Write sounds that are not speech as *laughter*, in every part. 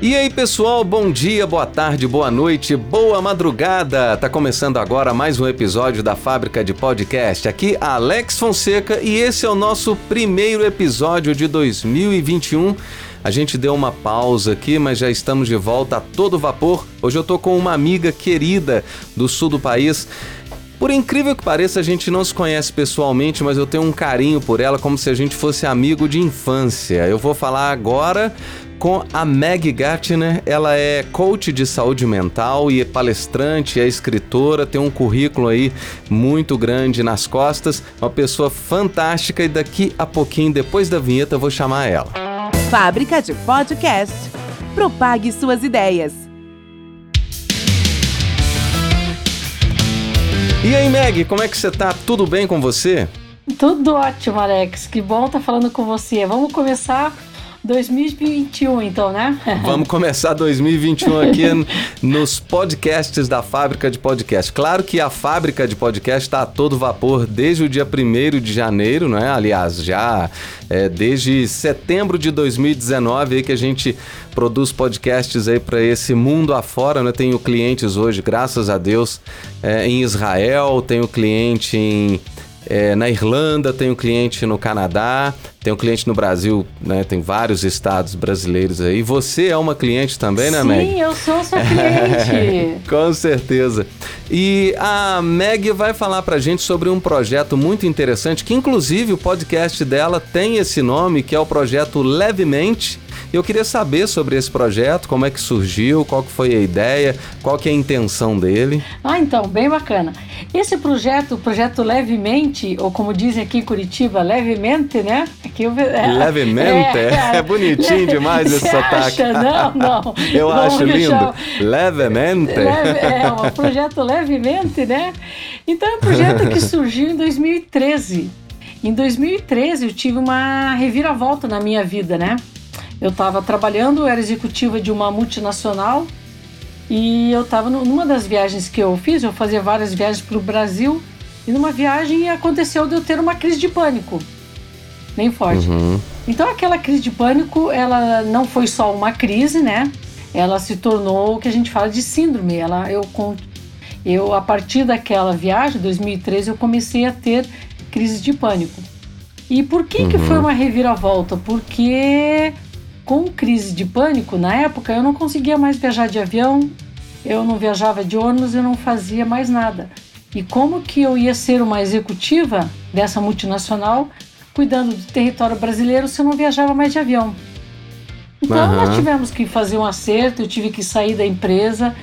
E aí, pessoal, bom dia, boa tarde, boa noite, boa madrugada. Tá começando agora mais um episódio da Fábrica de Podcast. Aqui Alex Fonseca e esse é o nosso primeiro episódio de 2021. A gente deu uma pausa aqui, mas já estamos de volta a todo vapor. Hoje eu tô com uma amiga querida do sul do país. Por incrível que pareça, a gente não se conhece pessoalmente, mas eu tenho um carinho por ela como se a gente fosse amigo de infância. Eu vou falar agora com a Meg Gatner. Ela é coach de saúde mental e é palestrante, é escritora, tem um currículo aí muito grande nas costas, uma pessoa fantástica e daqui a pouquinho, depois da vinheta, eu vou chamar ela. Fábrica de Podcast. Propague suas ideias. E aí, Meg, como é que você tá? Tudo bem com você? Tudo ótimo, Alex. Que bom estar tá falando com você. Vamos começar 2021, então, né? *laughs* Vamos começar 2021 aqui nos podcasts da Fábrica de Podcast. Claro que a Fábrica de Podcast está a todo vapor desde o dia 1 de janeiro, né? Aliás, já é, desde setembro de 2019 aí que a gente produz podcasts aí para esse mundo afora, né? Tenho clientes hoje, graças a Deus, é, em Israel, tenho cliente em é, na Irlanda, tenho cliente no Canadá, tenho cliente no Brasil, né? Tem vários estados brasileiros aí. Você é uma cliente também, né, Sim, Meg? Sim, eu sou sua cliente. *laughs* Com certeza. E a Meg vai falar pra gente sobre um projeto muito interessante, que inclusive o podcast dela tem esse nome, que é o projeto Levemente eu queria saber sobre esse projeto, como é que surgiu, qual que foi a ideia, qual que é a intenção dele. Ah, então, bem bacana. Esse projeto, o projeto Levemente, ou como dizem aqui em Curitiba, levemente, né? Aqui eu, é, levemente? *laughs* É, é bonitinho *laughs* demais esse sotaque. Não, não. *laughs* eu Vamos acho lindo. Levemente. Leve, é, o projeto Levemente, né? Então é um projeto que surgiu em 2013. Em 2013 eu tive uma reviravolta na minha vida, né? Eu estava trabalhando, eu era executiva de uma multinacional e eu estava numa das viagens que eu fiz, eu fazia várias viagens para o Brasil e numa viagem aconteceu de eu ter uma crise de pânico, bem forte. Uhum. Então aquela crise de pânico, ela não foi só uma crise, né? Ela se tornou o que a gente fala de síndrome. Ela, eu, eu a partir daquela viagem, 2013, eu comecei a ter crises de pânico. E por que uhum. que foi uma reviravolta? Porque com crise de pânico, na época eu não conseguia mais viajar de avião, eu não viajava de ônibus, eu não fazia mais nada. E como que eu ia ser uma executiva dessa multinacional cuidando do território brasileiro se eu não viajava mais de avião? Então uhum. nós tivemos que fazer um acerto, eu tive que sair da empresa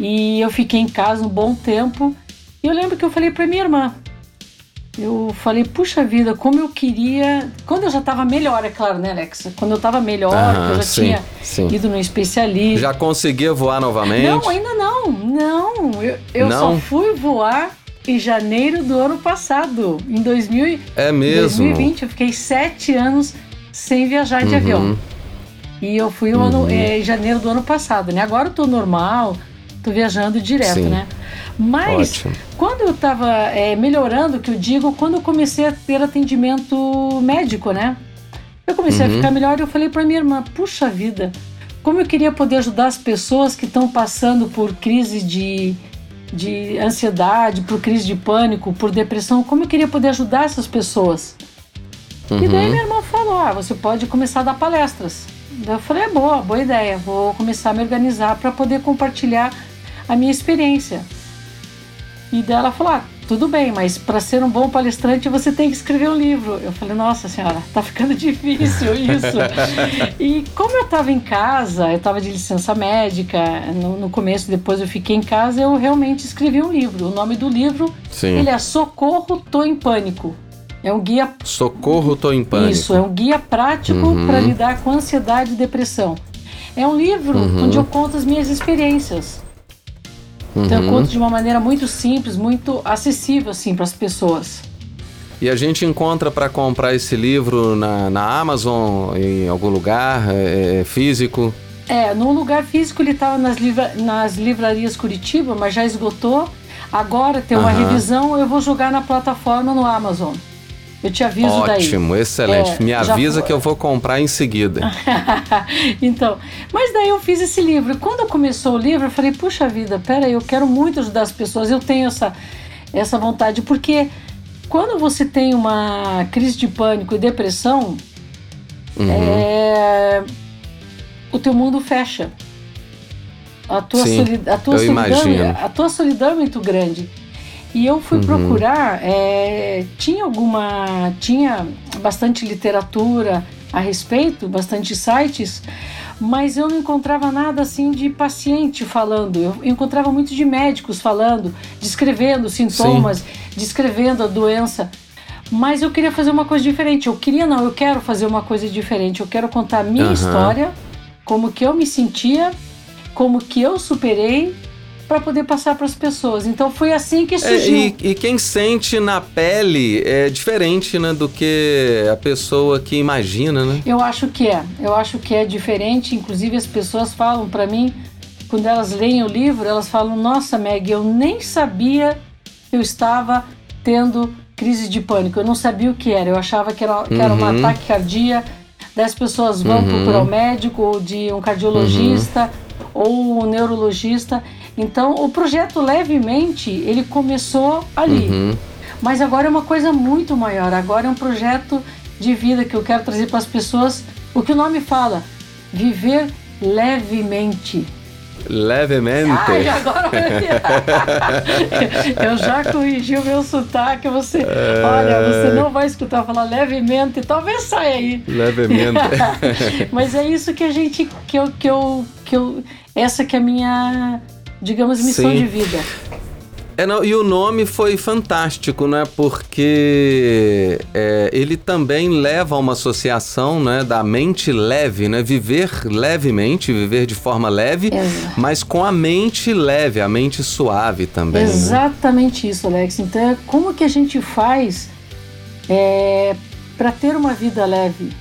e eu fiquei em casa um bom tempo. E eu lembro que eu falei para minha irmã, eu falei, puxa vida, como eu queria. Quando eu já estava melhor, é claro, né, Alex? Quando eu estava melhor, que eu já sim, tinha sim. ido no especialista. Já conseguia voar novamente? Não, ainda não. Não. Eu, eu não? só fui voar em janeiro do ano passado, em 2000, é mesmo? 2020. Eu fiquei sete anos sem viajar de uhum. avião. E eu fui uhum. ano, é, em janeiro do ano passado, né? Agora eu tô normal, tô viajando direto, sim. né? Mas Ótimo. quando eu estava é, melhorando, que eu digo, quando eu comecei a ter atendimento médico, né? Eu comecei uhum. a ficar melhor e eu falei para minha irmã, puxa vida, como eu queria poder ajudar as pessoas que estão passando por crise de, de ansiedade, por crise de pânico, por depressão, como eu queria poder ajudar essas pessoas. Uhum. E daí uhum. minha irmã falou, ah, você pode começar a dar palestras. Daí eu falei, é boa, boa ideia, vou começar a me organizar para poder compartilhar a minha experiência. E dela falou: ah, tudo bem, mas para ser um bom palestrante você tem que escrever um livro. Eu falei: nossa senhora, tá ficando *laughs* difícil isso. e como eu estava em casa, eu estava de licença médica, no, no, começo, depois eu fiquei em casa, eu realmente escrevi um livro. O nome do livro Sim. ele é Socorro, tô em pânico. É um guia. Socorro, tô em pânico. Isso, é um guia prático uhum. para lidar com ansiedade e depressão. É um livro uhum. onde eu conto as minhas experiências. Então eu uhum. conto de uma maneira muito simples, muito acessível assim para as pessoas. E a gente encontra para comprar esse livro na, na Amazon, em algum lugar é, é físico? É, num lugar físico ele estava nas, livra nas livrarias Curitiba, mas já esgotou. Agora tem uma uhum. revisão, eu vou jogar na plataforma no Amazon. Eu te aviso Ótimo, daí. Ótimo, excelente. É, Me avisa que eu vou comprar em seguida. *laughs* então, mas daí eu fiz esse livro. Quando começou o livro, eu falei, puxa vida, pera eu quero muito ajudar as pessoas. Eu tenho essa, essa vontade, porque quando você tem uma crise de pânico e depressão, uhum. é, o teu mundo fecha. A tua, Sim, a, tua solidão, a tua solidão é muito grande. E eu fui uhum. procurar, é, tinha alguma. tinha bastante literatura a respeito, bastante sites, mas eu não encontrava nada assim de paciente falando. Eu encontrava muito de médicos falando, descrevendo sintomas, Sim. descrevendo a doença. Mas eu queria fazer uma coisa diferente. Eu queria, não, eu quero fazer uma coisa diferente. Eu quero contar a minha uhum. história, como que eu me sentia, como que eu superei para poder passar para as pessoas. Então foi assim que surgiu. É, e, e, quem sente na pele é diferente, né, do que a pessoa que imagina, né? Eu acho que é. Eu acho que é diferente. Inclusive as pessoas falam para mim quando elas leem o livro, elas falam: "Nossa, Meg, eu nem sabia que eu estava tendo crise de pânico. Eu não sabia o que era. Eu achava que era, que um uhum. ataque cardíaco. Daí as pessoas vão uhum. procurar o um médico ou de um cardiologista uhum. ou um neurologista. Então, o projeto Levemente, ele começou ali. Uhum. Mas agora é uma coisa muito maior. Agora é um projeto de vida que eu quero trazer para as pessoas. O que o nome fala? Viver levemente. Levemente. Ai, agora *laughs* eu já corrigi o meu sotaque. Você, é... olha, você não vai escutar falar levemente, talvez saia aí. Levemente. *laughs* Mas é isso que a gente, que eu, que eu, que eu, essa que é a minha digamos, missão Sim. de vida. É, não, e o nome foi fantástico, né? Porque é, ele também leva a uma associação né, da mente leve, né? Viver levemente, viver de forma leve, Exato. mas com a mente leve, a mente suave também. Né? Exatamente né? isso, Alex. Então, como que a gente faz é, para ter uma vida leve?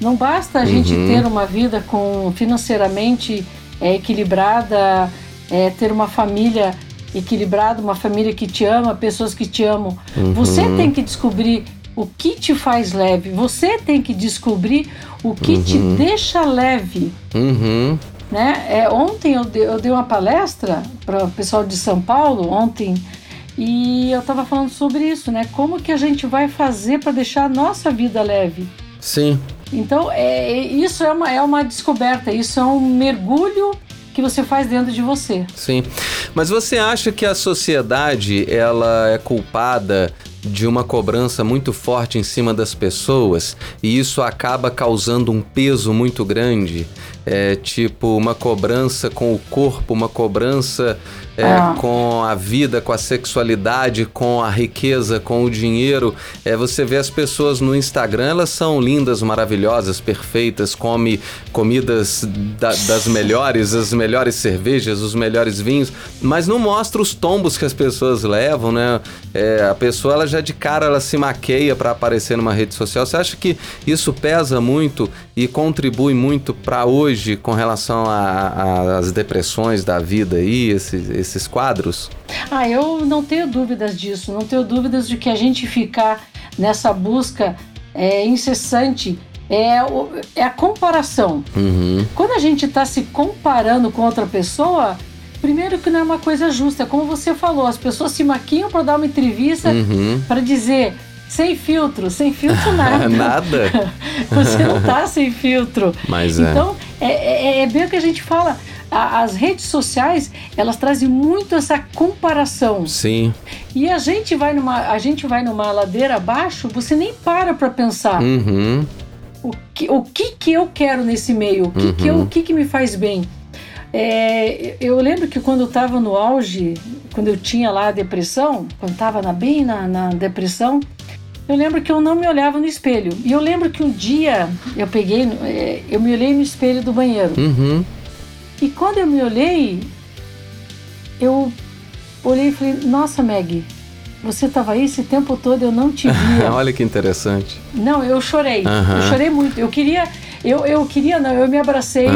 Não basta a uhum. gente ter uma vida com financeiramente é, equilibrada é, ter uma família equilibrada, uma família que te ama, pessoas que te amam. Uhum. Você tem que descobrir o que te faz leve. Você tem que descobrir o que uhum. te deixa leve. Uhum. Né? É, ontem eu dei, eu dei uma palestra para o pessoal de São Paulo, ontem, e eu estava falando sobre isso, né? Como que a gente vai fazer para deixar a nossa vida leve? Sim. Então, é, é, isso é uma, é uma descoberta, isso é um mergulho que você faz dentro de você. Sim. Mas você acha que a sociedade ela é culpada de uma cobrança muito forte em cima das pessoas e isso acaba causando um peso muito grande? É tipo uma cobrança com o corpo, uma cobrança é, ah. com a vida, com a sexualidade, com a riqueza, com o dinheiro. É, você vê as pessoas no Instagram, elas são lindas, maravilhosas, perfeitas, come comidas da, das melhores, as melhores cervejas, os melhores vinhos, mas não mostra os tombos que as pessoas levam, né? É, a pessoa, ela já de cara, ela se maqueia para aparecer numa rede social. Você acha que isso pesa muito e contribui muito para hoje com relação às depressões da vida aí, esses esses quadros? Ah, eu não tenho dúvidas disso. Não tenho dúvidas de que a gente ficar nessa busca é, incessante é, é a comparação. Uhum. Quando a gente está se comparando com outra pessoa, primeiro que não é uma coisa justa. É como você falou, as pessoas se maquiam para dar uma entrevista uhum. para dizer sem filtro, sem filtro *laughs* nada. nada. *laughs* você não está sem filtro. Mas é. Então, é, é, é bem o que a gente fala a, as redes sociais elas trazem muito essa comparação. Sim. E a gente vai numa, a gente vai numa ladeira abaixo, você nem para para pensar. Uhum. O, que, o que que eu quero nesse meio? O que, uhum. que, eu, uhum. o que, que me faz bem? É, eu lembro que quando eu estava no auge, quando eu tinha lá a depressão, quando estava na, bem na, na depressão, eu lembro que eu não me olhava no espelho. E eu lembro que um dia eu peguei, é, eu me olhei no espelho do banheiro. Uhum. E quando eu me olhei, eu olhei e falei: Nossa, Meg, você estava aí esse tempo todo, eu não te via. *laughs* Olha que interessante. Não, eu chorei. Aham. Eu chorei muito. Eu queria. Eu, eu queria, não, eu me abracei,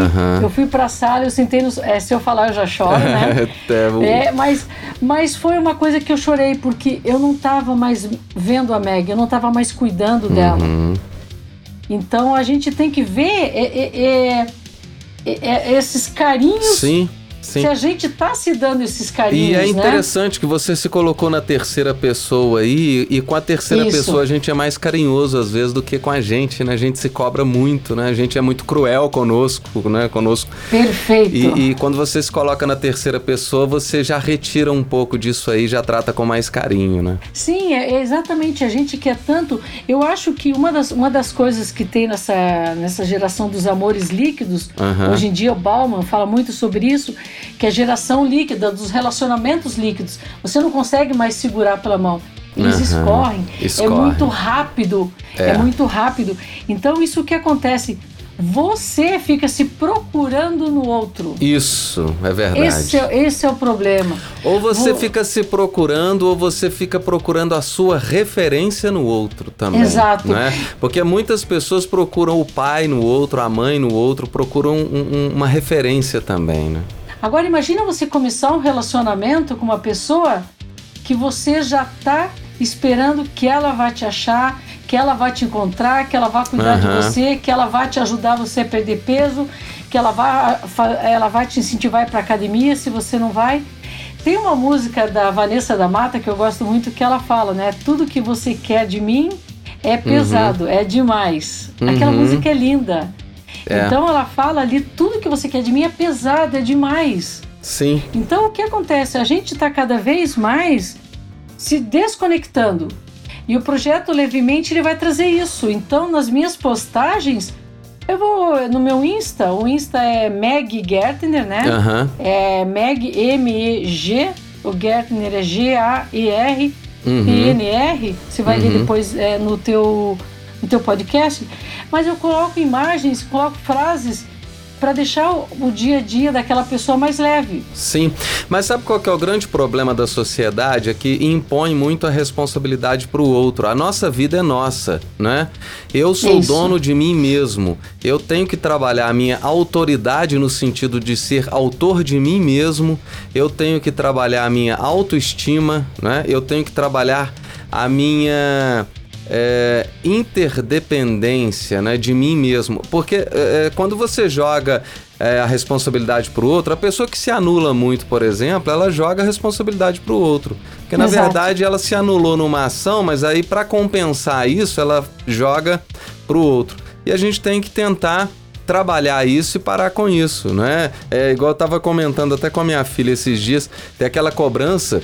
eu fui pra sala, eu sentei no. É, se eu falar, eu já choro, né? *laughs* É, mas, mas foi uma coisa que eu chorei, porque eu não estava mais vendo a Meg, eu não estava mais cuidando dela. Uhum. Então a gente tem que ver é, é, é, é, é, esses carinhos, Sim, sim. se a gente tá se dando esses carinhos, E é né? interessante que você se colocou na terceira pessoa aí, e com a terceira Isso. pessoa a gente é mais carinhoso às vezes do que com a gente, né? A gente se cobra muito, né? A gente é muito cruel conosco, né? Conosco. Perfeito. E, e quando você se coloca na terceira pessoa, você já retira um pouco disso aí, já trata com mais carinho, né? Sim, é é exatamente. A gente quer tanto. Eu acho que uma das, uma das coisas que tem nessa, nessa geração dos amores líquidos, hoje em dia o Bauman fala muito sobre isso, que é a geração líquida, dos relacionamentos líquidos. Você não consegue mais segurar pela mão. Eles Aham. escorrem. É Escorrem. muito rápido. É. É. muito rápido. Então, isso que acontece. Você fica se procurando no outro. Isso, é verdade. Esse é, esse é o problema. Ou você Vou- fica se procurando, ou você fica procurando a sua referência no outro também. Exato. Né? Porque muitas pessoas procuram o pai no outro, a mãe no outro, procuram um- um- uma referência também, né? Agora imagina você começar um relacionamento com uma pessoa que você já tá esperando que ela vai te achar, que ela vai te encontrar, que ela vai cuidar Aham. de você, que ela vai te ajudar você a perder peso, que ela fa- ela vai te incentivar para academia se você não vai. Tem uma música da Vanessa da Mata que eu gosto muito que ela fala, né? Tudo que você quer de mim é pesado, é demais. Aquela Uhum. música é linda. É. Então ela fala ali, tudo que você quer de mim é pesado, é demais. Sim. Então o que acontece? A gente está cada vez mais se desconectando. E o projeto Levemente ele vai trazer isso. Então nas minhas postagens, eu vou no meu Insta, o Insta é Meg Gertner, né? Aham. É Meg M-E-G, o Gertner é G-A-E-R, Uhum. Você vai ver Uhum. depois é, no, teu, no teu podcast. Mas eu coloco imagens, coloco frases para deixar o, o dia a dia daquela pessoa mais leve. Sim, mas sabe qual que é o grande problema da sociedade? É que impõe muito a responsabilidade para o outro. A nossa vida é nossa, né? Eu sou Isso. dono de mim mesmo. Eu tenho que trabalhar a minha autoridade no sentido de ser autor de mim mesmo. Eu tenho que trabalhar a minha autoestima, né? Eu tenho que trabalhar a minha é, interdependência né, de mim mesmo. Porque é, é, quando você joga é, a responsabilidade para o outro, a pessoa que se anula muito, por exemplo, ela joga a responsabilidade para o outro. Porque na Exato. verdade ela se anulou numa ação, mas aí para compensar isso, ela joga para o outro. E a gente tem que tentar trabalhar isso e parar com isso, né? É igual eu tava comentando até com a minha filha esses dias, tem aquela cobrança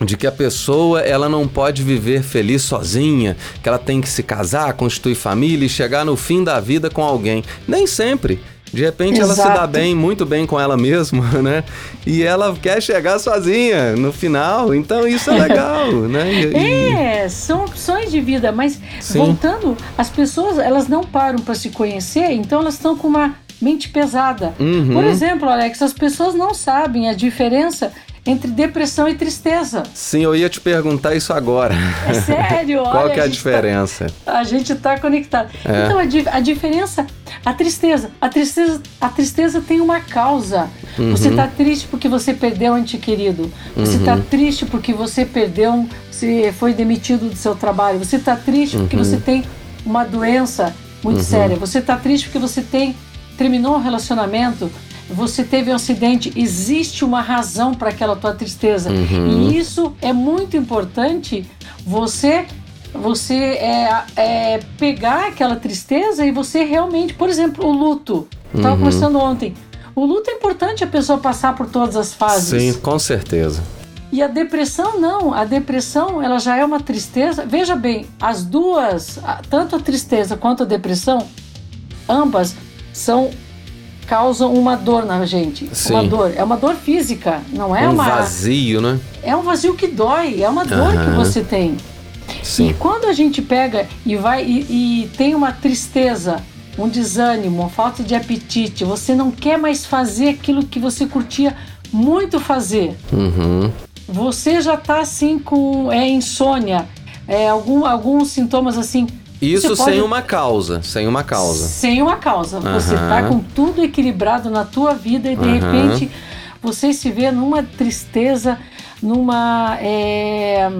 de que a pessoa ela não pode viver feliz sozinha, que ela tem que se casar, constituir família e chegar no fim da vida com alguém. Nem sempre. De repente ela se dá Exato. bem, muito bem com ela mesma, *laughs* né? E ela quer chegar sozinha no final. Então isso é legal, *laughs* né? E- É, são opções de vida, mas Sim. voltando, as pessoas elas não param para se conhecer, então elas estão com uma mente pesada. Uhum. Por exemplo, Alex, as pessoas não sabem a diferença entre depressão e tristeza. Sim, eu ia te perguntar isso agora. É sério, *laughs* olha. Qual que é a gente tá- diferença? a gente tá conectado. É. Então a, a diferença, a tristeza, a tristeza, a tristeza tem uma causa. Uhum. Você tá triste porque você perdeu um ente querido. Você tá Uhum. triste porque você perdeu, você foi demitido do seu trabalho. Você tá triste porque Uhum. você tem uma doença muito séria. Você tá triste porque você tem terminou um relacionamento. Você teve um acidente, existe uma razão para aquela tua tristeza. Uhum. E isso é muito importante você você é, é pegar aquela tristeza e você realmente, por exemplo, o luto. Estava Uhum. conversando ontem. O luto é importante a pessoa passar por todas as fases. Sim, com certeza. E a depressão não. A depressão ela já é uma tristeza. Veja bem, as duas, tanto a tristeza quanto a depressão, ambas são causam uma dor na gente. Sim. Uma dor. É uma dor física, não é um uma. vazio, né? É um vazio que dói. É uma dor Aham. que você tem. E Sim. quando a gente pega e vai e, e tem uma tristeza, um desânimo, uma falta de apetite, você não quer mais fazer aquilo que você curtia muito fazer. Uhum. você já tá assim com é, insônia, é, algum, alguns sintomas assim. Isso você pode- sem uma causa, sem uma causa. Sem uma causa. Você Aham. tá com tudo equilibrado na tua vida e de Aham. repente você se vê numa tristeza, numa. é,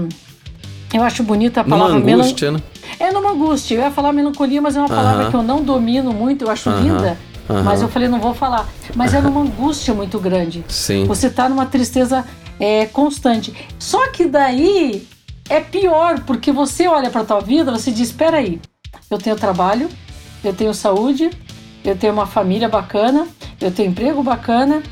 Eu acho bonita a Numa palavra melan- angústia, né? É numa angústia. Eu ia falar melancolia, mas é uma palavra que eu não domino muito, eu acho linda. Mas eu falei, não vou falar. Mas é numa angústia muito grande. Sim. Você tá numa tristeza é, constante. Só que daí é pior, porque você olha pra tua vida, você diz, espera aí, eu tenho trabalho, eu tenho saúde, eu tenho uma família bacana, eu tenho emprego bacana,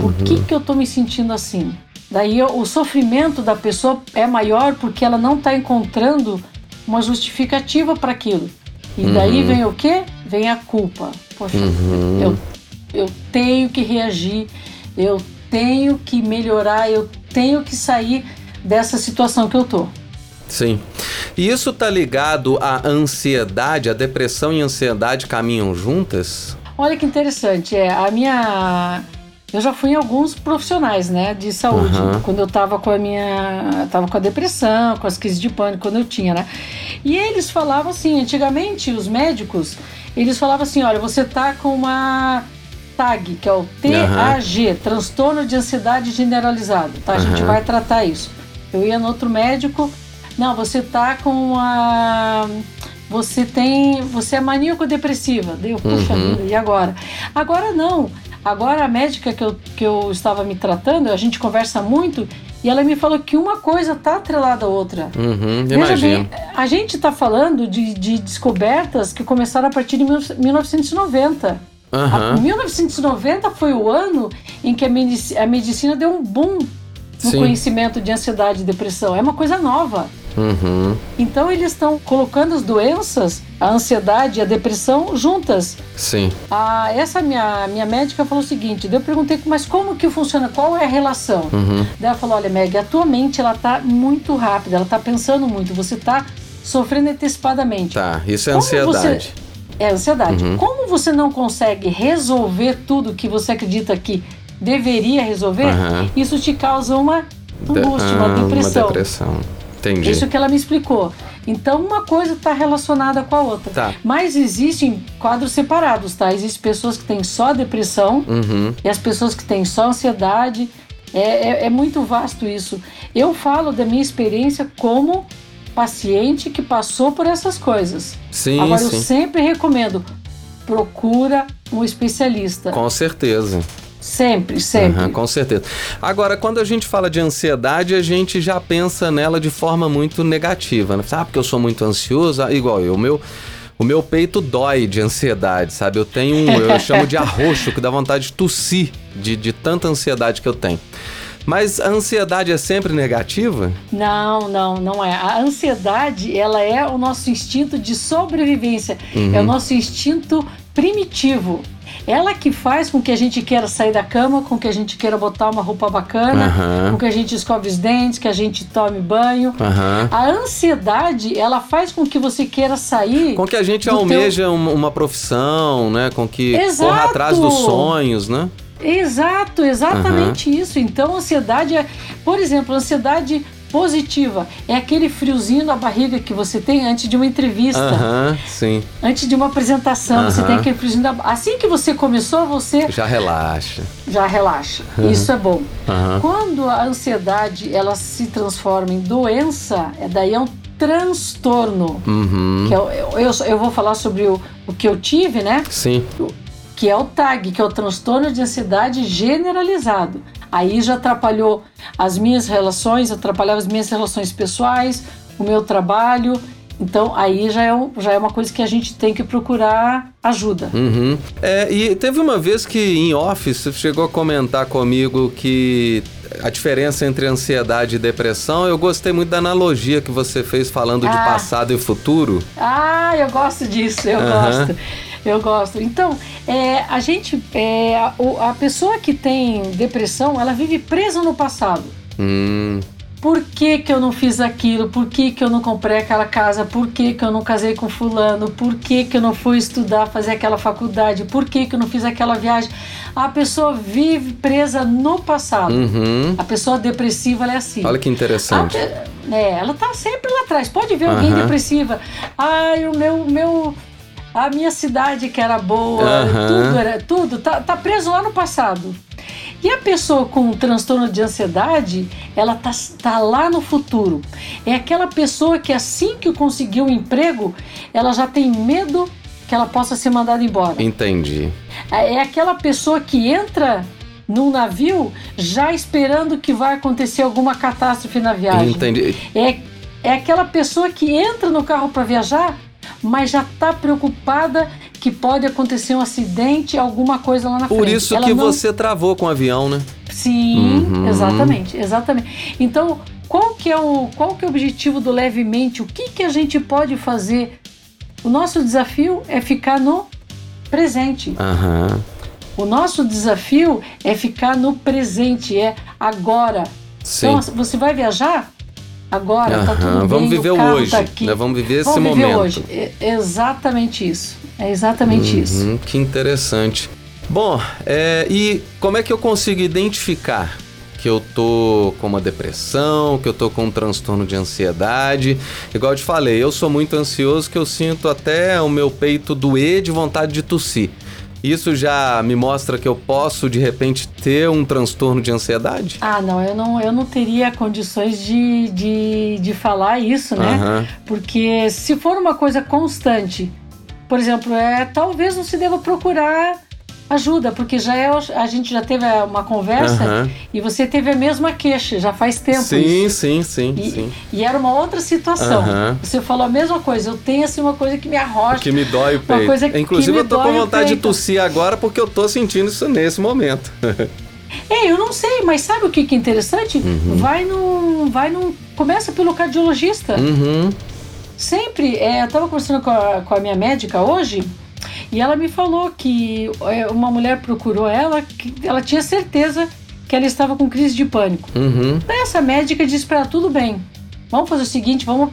por que que eu tô me sentindo assim? Daí o sofrimento da pessoa é maior porque ela não tá encontrando uma justificativa para aquilo. E daí vem o quê? Vem a culpa. Poxa, Uhum. eu, eu tenho que reagir, eu tenho que melhorar, eu tenho que sair dessa situação que eu tô. Sim. E isso tá ligado à ansiedade, a depressão e a ansiedade caminham juntas? Olha que interessante, é a minha eu já fui em alguns profissionais, né, de saúde, Aham. quando eu tava com a minha, tava com a depressão, com as crises de pânico, quando eu tinha, né? E eles falavam assim, antigamente os médicos, eles falavam assim, olha, você tá com uma TAG, que é o TAG, transtorno de ansiedade generalizado, tá? A gente Aham. vai tratar isso. Eu ia no outro médico, não, você tá com a você tem, você é maníaco depressiva. Deu, puxa Uhum. vida, e agora? Agora não. Agora a médica que eu, que eu estava me tratando, a gente conversa muito e ela me falou que uma coisa tá atrelada à outra. Uhum, Veja bem, a gente está falando de, de descobertas que começaram a partir de 1990. A- Aham. 1990 foi o ano em que a medici- a medicina deu um boom no Sim. conhecimento de ansiedade e depressão. É uma coisa nova. Uhum. Então eles estão colocando as doenças, a ansiedade e a depressão juntas. Sim. Ah, essa minha, minha médica falou o seguinte, eu perguntei, mas como que funciona? Qual é a relação? Uhum. Daí ela falou, olha Meg, a tua mente ela tá muito rápida, ela tá pensando muito, você tá sofrendo antecipadamente. Tá, isso é Como ansiedade. É ansiedade. Uhum. Como você não consegue resolver tudo que você acredita que deveria resolver, isso te causa uma angústia, ah, uma depressão. depressão. Entendi. Isso que ela me explicou. Então, uma coisa está relacionada com a outra. Tá. Mas existem quadros separados, tá? Existem pessoas que têm só depressão Uhum. e as pessoas que têm só ansiedade. É, é, é muito vasto isso. Eu falo da minha experiência como paciente que passou por essas coisas. Sim, Agora, eu sim. sempre recomendo, procura um especialista. Com certeza. Sempre, sempre. Aham, com certeza. Agora, quando a gente fala de ansiedade, a gente já pensa nela de forma muito negativa, né? Sabe, porque eu sou muito ansioso, ah, igual eu, o meu, o meu peito dói de ansiedade, sabe? Eu tenho um, eu *laughs* chamo de arroxo, que dá vontade de tossir de, de tanta ansiedade que eu tenho. Mas a ansiedade é sempre negativa? Não, não, não é. A ansiedade, ela é o nosso instinto de sobrevivência. É o nosso instinto primitivo. Ela que faz com que a gente queira sair da cama, com que a gente queira botar uma roupa bacana, Aham. com que a gente escove os dentes, que a gente tome banho. Aham. A ansiedade, ela faz com que você queira sair. Com que a gente almeja uma, uma profissão, né? Com que Exato! corra atrás dos sonhos, né? Exato, exatamente isso. Então, ansiedade é, por exemplo, ansiedade positiva é aquele friozinho na barriga que você tem antes de uma entrevista. Sim. Antes de uma apresentação, você tem aquele friozinho da Assim que você começou, você Já relaxa. já relaxa. Isso é bom. Quando a ansiedade ela se transforma em doença, é daí é um transtorno. Uhum. Que é o- eu, eu, eu vou falar sobre o, o que eu tive, né? Sim. Que é o TAG, que é o transtorno de ansiedade generalizado. Aí já atrapalhou as minhas relações, atrapalhava as minhas relações pessoais, o meu trabalho. Então aí já é, um- já é uma coisa que a gente tem que procurar ajuda. Uhum. É, e teve uma vez que em off você chegou a comentar comigo que a diferença entre ansiedade e depressão, eu gostei muito da analogia que você fez falando de Ah. passado e futuro. Ah, eu gosto disso, eu Aham. gosto. Eu gosto. Então, é, a gente, é, a, a pessoa que tem depressão, ela vive presa no passado. Hum, por que, que eu não fiz aquilo, por que, que eu não comprei aquela casa, por que, que eu não casei com fulano, por que, que eu não fui estudar, fazer aquela faculdade, por que, que eu não fiz aquela viagem. A pessoa vive presa no passado. Uhum. A pessoa depressiva ela é assim. Olha que interessante. A, é, ela tá sempre lá atrás. Pode ver alguém uhum. depressiva. Ai, o meu, meu, a minha cidade que era boa, uhum. tudo era tudo tá, tá preso lá no passado. E a pessoa com transtorno de ansiedade, ela tá, tá lá no futuro. É aquela pessoa que assim que conseguiu um emprego, ela já tem medo que ela possa ser mandada embora. Entendi. É, é aquela pessoa que entra num navio já esperando que vai acontecer alguma catástrofe na viagem. Entendi. É, é aquela pessoa que entra no carro para viajar, mas já está preocupada que pode acontecer um acidente, alguma coisa lá na Por frente. Por isso Ela que não... você travou com o avião, né? Sim, uhum. exatamente, exatamente. Então, qual que é o qual que é o objetivo do levemente? O que que a gente pode fazer? O nosso desafio é ficar no presente. Uhum. O nosso desafio é ficar no presente, é agora. Sim. Então, você vai viajar? Agora, uhum. tá tudo bem, Vamos viver o hoje. Tá. Né? Vamos viver Vamos esse viver momento. Hoje. É exatamente isso. É exatamente uhum, isso. Que interessante. Bom, é, e como é que eu consigo identificar que eu tô com uma depressão, que eu tô com um transtorno de ansiedade? Igual eu te falei, eu sou muito ansioso que eu sinto até o meu peito doer de vontade de tossir. Isso já me mostra que eu posso, de repente, ter um transtorno de ansiedade? Ah, não, eu não, eu não teria condições de, de, de falar isso, né? Uhum. Porque se for uma coisa constante, por exemplo, é, talvez não se deva procurar ajuda, porque já é, a gente já teve uma conversa uhum. e você teve a mesma queixa, já faz tempo. Sim, isso. sim, sim, e, sim. E era uma outra situação. Uhum. Você falou a mesma coisa, eu tenho assim uma coisa que me arrocha. Que me dói o peito. Inclusive eu tô com vontade de tossir agora porque eu tô sentindo isso nesse momento. *laughs* É, eu não sei, mas sabe o que, que é interessante? Uhum. Vai no. Vai no. Começa pelo cardiologista. Uhum. Sempre. É, eu tava conversando com a, com a minha médica hoje. E ela me falou que é, uma mulher procurou ela, que ela tinha certeza que ela estava com crise de pânico. Uhum. Daí essa médica disse para ela: tudo bem, vamos fazer o seguinte, vamos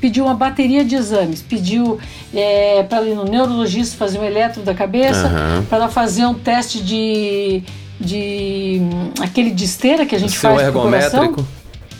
pedir uma bateria de exames. Pediu é, para ela ir no neurologista fazer um eletro da cabeça, uhum. para ela fazer um teste de, de aquele de esteira que a gente Seu faz ergométrico.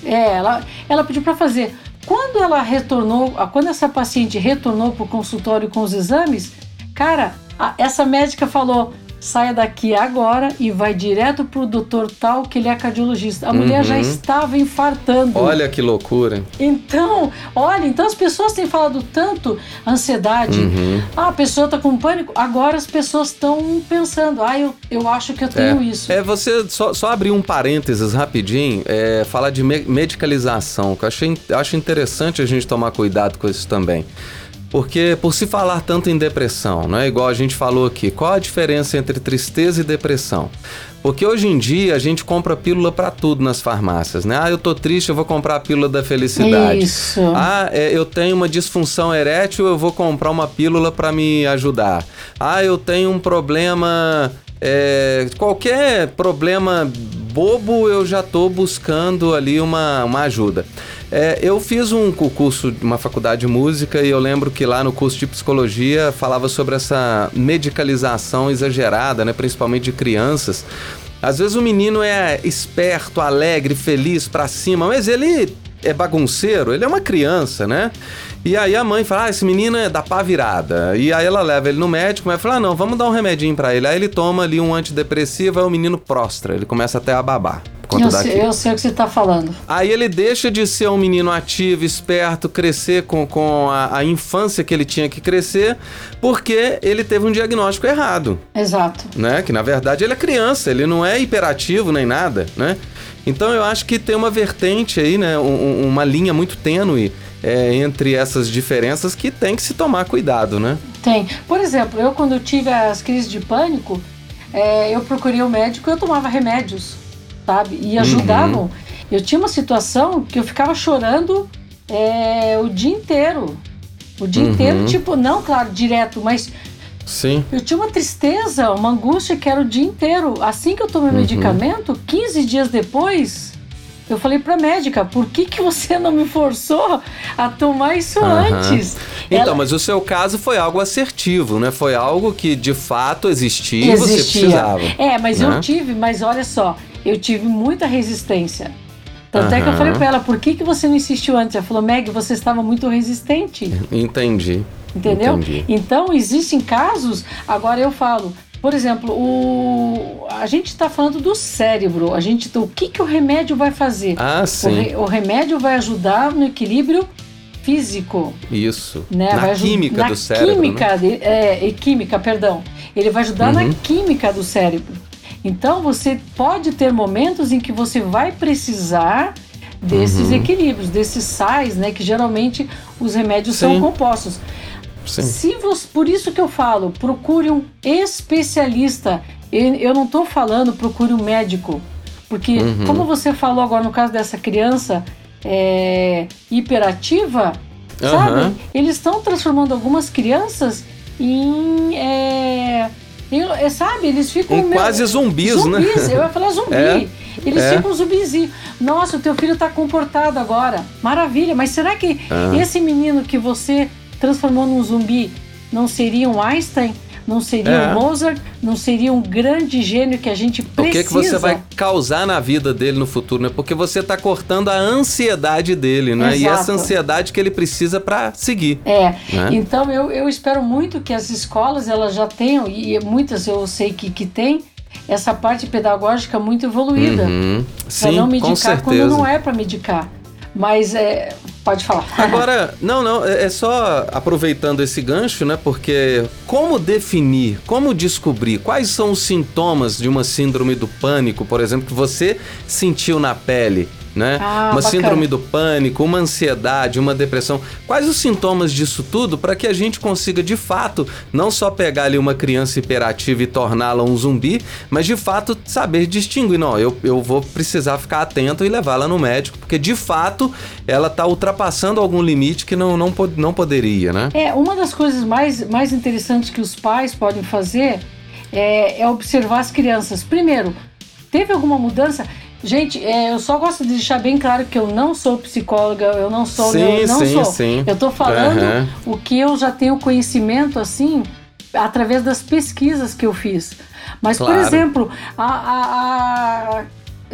É, ela, ela pediu para fazer. Quando ela retornou, quando essa paciente retornou para o consultório com os exames, Cara, a, essa médica falou: saia daqui agora e vai direto pro doutor tal, que ele é cardiologista. A uhum. mulher já estava infartando. Olha que loucura. Então, olha, então as pessoas têm falado tanto ansiedade. Uhum. Ah, a pessoa tá com pânico. Agora as pessoas estão pensando, ah, eu, eu acho que eu tenho é. isso. É, você só, só abrir um parênteses rapidinho, é, falar de me medicalização, que eu achei, acho interessante a gente tomar cuidado com isso também. Porque por se falar tanto em depressão, não é igual a gente falou aqui, qual a diferença entre tristeza e depressão? Porque hoje em dia a gente compra pílula para tudo nas farmácias, né? Ah, eu tô triste, eu vou comprar a pílula da felicidade. Isso. Ah, é, eu tenho uma disfunção erétil, eu vou comprar uma pílula para me ajudar. Ah, eu tenho um problema é, qualquer problema bobo eu já estou buscando ali uma, uma ajuda. É, eu fiz um curso, uma faculdade de música, e eu lembro que lá no curso de psicologia falava sobre essa medicalização exagerada, né, principalmente de crianças. Às vezes o menino é esperto, alegre, feliz, pra cima, mas ele é bagunceiro, ele é uma criança, né? E aí a mãe fala: ah, esse menino é da pá virada. E aí ela leva ele no médico, mas fala: ah, não, vamos dar um remedinho para ele. Aí ele toma ali um antidepressivo, aí o menino prostra, ele começa até a babar. Eu sei, eu sei, o que você está falando. Aí ele deixa de ser um menino ativo, esperto, crescer com, com a, a, infância que ele tinha que crescer, porque ele teve um diagnóstico errado. Exato. Né? Que na verdade ele é criança, ele não é hiperativo nem nada, né? Então eu acho que tem uma vertente aí, né? Um, uma linha muito tênue é, entre essas diferenças que tem que se tomar cuidado, né? Tem. Por exemplo, eu quando tive as crises de pânico, é, eu procurei o um médico e eu tomava remédios, sabe? E ajudavam. Uhum. Eu tinha uma situação que eu ficava chorando é, o dia inteiro. O dia uhum. inteiro, tipo, não, claro, direto, mas Sim. Eu tinha uma tristeza, uma angústia que era o dia inteiro. Assim que eu tomei o uhum. medicamento, 15 dias depois, Eu falei para a médica, por que, que você não me forçou a tomar isso uhum. antes? Então, Ela... mas o seu caso foi algo assertivo, né? Foi algo que de fato existia, existia. e você precisava. É, mas né? eu tive, mas olha só, eu tive muita resistência. Tanto uhum. é que eu falei para ela, por que, que você não insistiu antes? Ela falou, Meg, você estava muito resistente. Entendi. Entendeu? Entendi. Então, existem casos, agora eu falo, por exemplo, o, a gente está falando do cérebro. A gente, o que, que o remédio vai fazer? Ah, sim. O, re, o remédio vai ajudar no equilíbrio físico. Isso. Né? Na vai química na do cérebro. Química, né? é, química, perdão. Ele vai ajudar uhum. na química do cérebro. Então você pode ter momentos em que você vai precisar desses uhum. equilíbrios, desses sais, né? Que geralmente os remédios Sim. são compostos. Sim. Se você, por isso que eu falo, procure um especialista. Eu não estou falando procure um médico, porque uhum. como você falou agora no caso dessa criança é, hiperativa, uhum. sabe? Eles estão transformando algumas crianças em é, é, sabe, eles ficam. meio, quase zumbis, zumbis, né? Eu ia falar *laughs* zumbi. É. Eles é. ficam zumbizinhos. Nossa, o teu filho está comportado agora. Maravilha, mas será que ah. esse menino que você transformou num zumbi não seria um Einstein? Não seria é. um Mozart? Não seria um grande gênio que a gente precisa? O que, que você vai causar na vida dele no futuro, né? Porque você está cortando a ansiedade dele, né? Exato. E essa ansiedade que ele precisa para seguir. É. Né? Então eu, eu espero muito que as escolas elas já tenham, e muitas eu sei que, que tem, essa parte pedagógica muito evoluída. Uhum. Para não medicar quando não é para medicar. Mas é, pode falar. Agora, não, não, é, é só aproveitando esse gancho, né? Porque como definir, como descobrir quais são os sintomas de uma síndrome do pânico, por exemplo, que você sentiu na pele? Né? Ah, uma bacana. síndrome do pânico, uma ansiedade, uma depressão. Quais os sintomas disso tudo para que a gente consiga de fato não só pegar ali uma criança hiperativa e torná-la um zumbi, mas de fato saber distinguir, não, eu, eu vou precisar ficar atento e levá-la no médico, porque de fato ela está ultrapassando algum limite que não, não, não poderia, né? É, uma das coisas mais, mais interessantes que os pais podem fazer é, é observar as crianças. Primeiro, teve alguma mudança? Gente, é, eu só gosto de deixar bem claro que eu não sou psicóloga, eu não sou. Sim, eu não sim, sou. sim. Eu tô falando uhum. o que eu já tenho conhecimento, assim, através das pesquisas que eu fiz. Mas, claro. por exemplo, a, a, a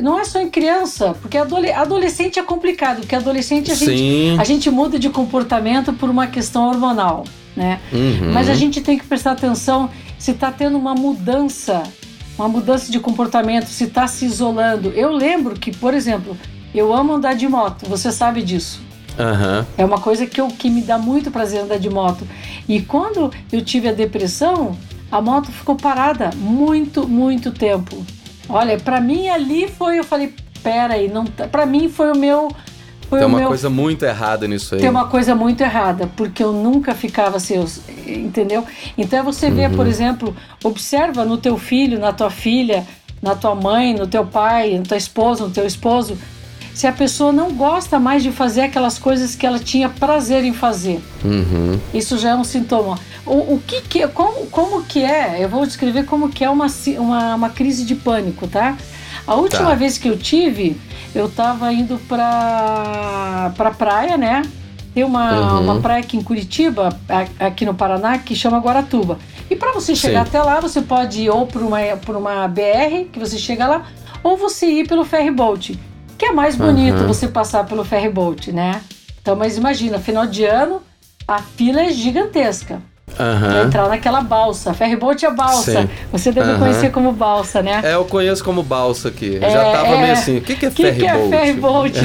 não é só em criança, porque adolescente é complicado, porque adolescente a gente, a gente muda de comportamento por uma questão hormonal, né? Uhum. Mas a gente tem que prestar atenção se está tendo uma mudança uma mudança de comportamento, se está se isolando. Eu lembro que, por exemplo, eu amo andar de moto, você sabe disso. Uhum. É uma coisa que, eu, que me dá muito prazer andar de moto. E quando eu tive a depressão, a moto ficou parada muito, muito tempo. Olha, para mim ali foi, eu falei, pera aí, não, tá, para mim foi o meu foi Tem uma meu... coisa muito errada nisso aí. Tem uma coisa muito errada, porque eu nunca ficava seus, entendeu? Então é você vê, por uhum. exemplo, observa no teu filho, na tua filha, na tua mãe, no teu pai, na tua esposa, no teu esposo, se a pessoa não gosta mais de fazer aquelas coisas que ela tinha prazer em fazer. Uhum. Isso já é um sintoma. O, o que, que como, como que é? Eu vou descrever como que é uma, uma, uma crise de pânico, tá? A última tá. vez que eu tive, eu tava indo pra, pra praia, né? Tem uma, uhum. uma praia aqui em Curitiba, aqui no Paraná, que chama Guaratuba. E para você chegar Sim. até lá, você pode ir ou por uma, por uma BR, que você chega lá, ou você ir pelo ferryboat, que é mais bonito uhum. você passar pelo ferryboat, né? Então, mas imagina, final de ano, a fila é gigantesca. Uhum. Entrar naquela balsa. Ferryboat é balsa. Sim. Você deve uhum. conhecer como balsa, né? É, eu conheço como balsa aqui. É, Já tava é... meio assim, o que, que é que ferryboat? O que é ferryboat?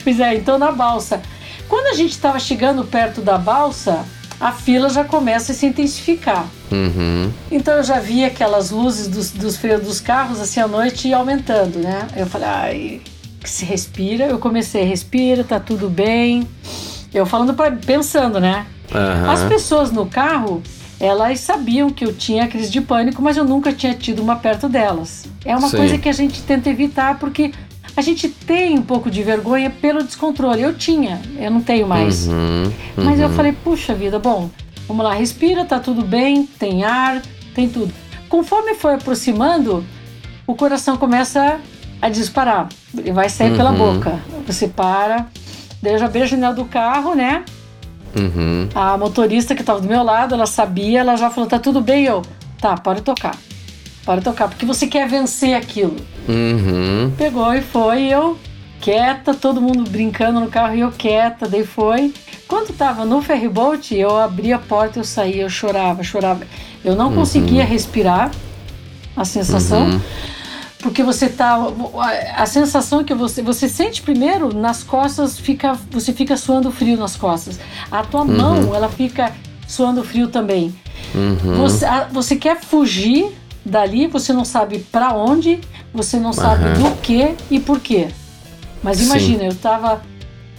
*laughs* *laughs* pois é, então na balsa. Quando a gente estava chegando perto da balsa, a fila já começa a se intensificar. Uhum. Então eu já vi aquelas luzes dos, dos freios dos carros assim à noite aumentando, né? Eu falei, ai, que se respira. Eu comecei, respira, tá tudo bem. Eu falando pra, pensando, né? Uhum. As pessoas no carro, elas sabiam que eu tinha crise de pânico, mas eu nunca tinha tido uma perto delas. É uma Sim. coisa que a gente tenta evitar porque a gente tem um pouco de vergonha pelo descontrole. Eu tinha, eu não tenho mais. Uhum, uhum. Mas eu falei, puxa vida, bom, vamos lá, respira, tá tudo bem, tem ar, tem tudo. Conforme foi aproximando, o coração começa a disparar. Ele vai sair pela boca. Você para, daí eu já abri a janela do carro, né? Uhum. A motorista que estava do meu lado, ela sabia, ela já falou: tá tudo bem? Eu, tá, pode tocar. Pode tocar, porque você quer vencer aquilo. Uhum. Pegou e foi, e eu quieta, todo mundo brincando no carro e eu quieta, daí foi. Quando tava no ferryboat, eu abri a porta, eu saí, eu chorava, chorava. Eu não conseguia respirar, a sensação. Uhum. Porque você tá. A, a sensação que você. Você sente primeiro nas costas, fica, você fica suando frio nas costas. A tua mão, ela fica suando frio também. Uhum. Você, a- você quer fugir dali, você não sabe pra onde, você não sabe Aham. do que e por quê. Mas Sim. imagina, eu tava